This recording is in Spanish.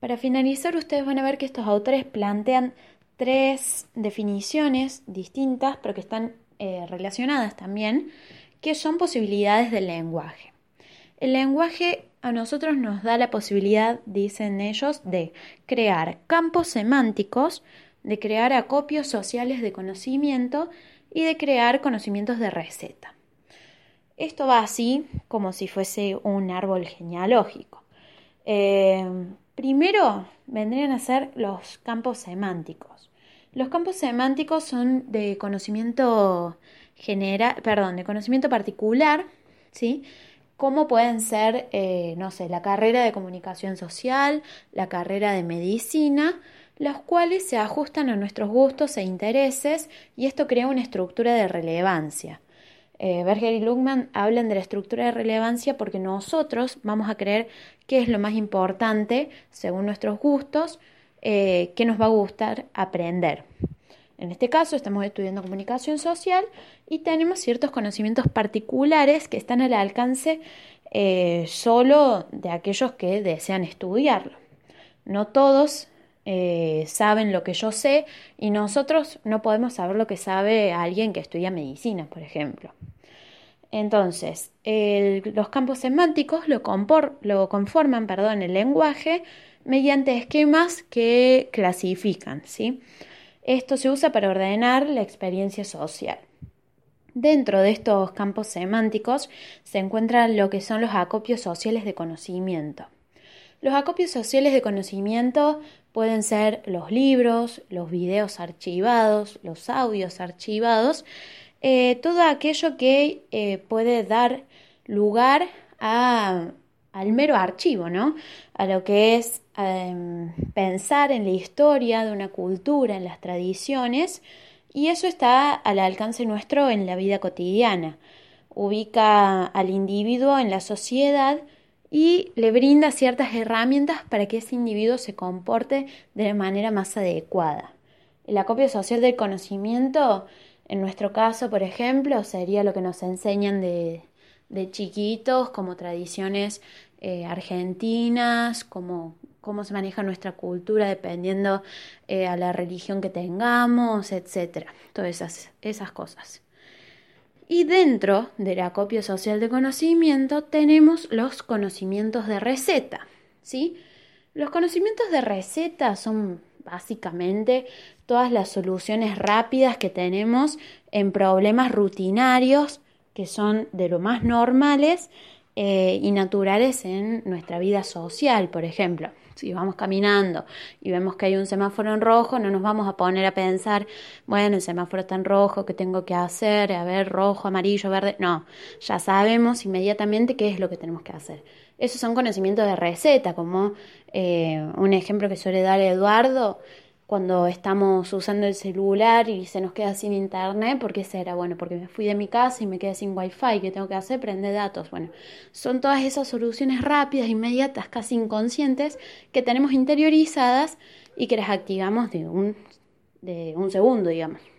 Para finalizar, ustedes van a ver que estos autores plantean tres definiciones distintas, pero que están eh, relacionadas también, que son posibilidades del lenguaje. El lenguaje a nosotros nos da la posibilidad, dicen ellos, de crear campos semánticos, de crear acopios sociales de conocimiento y de crear conocimientos de receta. Esto va así como si fuese un árbol genealógico. Eh, primero vendrían a ser los campos semánticos. Los campos semánticos son de conocimiento general, perdón, de conocimiento particular, ¿sí? Como pueden ser, eh, no sé, la carrera de comunicación social, la carrera de medicina, los cuales se ajustan a nuestros gustos e intereses y esto crea una estructura de relevancia. Eh, Berger y Luckman hablan de la estructura de relevancia porque nosotros vamos a creer qué es lo más importante según nuestros gustos, eh, qué nos va a gustar aprender. En este caso estamos estudiando comunicación social y tenemos ciertos conocimientos particulares que están al alcance eh, solo de aquellos que desean estudiarlo. No todos eh, saben lo que yo sé y nosotros no podemos saber lo que sabe alguien que estudia medicina, por ejemplo. Entonces, los campos semánticos lo, lo conforman perdón, el lenguaje mediante esquemas que clasifican. ¿sí? Esto se usa para ordenar la experiencia social. Dentro de estos campos semánticos se encuentran lo que son los acopios sociales de conocimiento. Los acopios sociales de conocimiento pueden ser los libros, los videos archivados, los audios archivados, eh, todo aquello que eh, puede dar lugar al mero archivo, ¿no? A lo que es em, pensar en la historia de una cultura, en las tradiciones, y eso está al alcance nuestro en la vida cotidiana. Ubica al individuo en la sociedad y le brinda ciertas herramientas para que ese individuo se comporte de la manera más adecuada. El acopio social del conocimiento, en nuestro caso, por ejemplo, sería lo que nos enseñan de, chiquitos, como tradiciones eh, argentinas, como cómo se maneja nuestra cultura dependiendo eh, a la religión que tengamos, etcétera. Todas esas, esas cosas. Y dentro del acopio social de conocimiento tenemos los conocimientos de receta, ¿sí? Los conocimientos de receta son básicamente todas las soluciones rápidas que tenemos en problemas rutinarios que son de lo más normales eh, y naturales en nuestra vida social, por ejemplo. Si vamos caminando y vemos que hay un semáforo en rojo, no nos vamos a poner a pensar, bueno, el semáforo está en rojo, ¿qué tengo que hacer? A ver, rojo, amarillo, verde. No, ya sabemos inmediatamente qué es lo que tenemos que hacer. Esos son conocimientos de receta, como eh, un ejemplo que suele dar Eduardo cuando estamos usando el celular y se nos queda sin internet, ¿por qué será? Bueno, porque me fui de mi casa y me quedé sin wifi, ¿qué tengo que hacer? Prende datos. Bueno, son todas esas soluciones rápidas, inmediatas, casi inconscientes, que tenemos interiorizadas y que las activamos de un, de un segundo, digamos.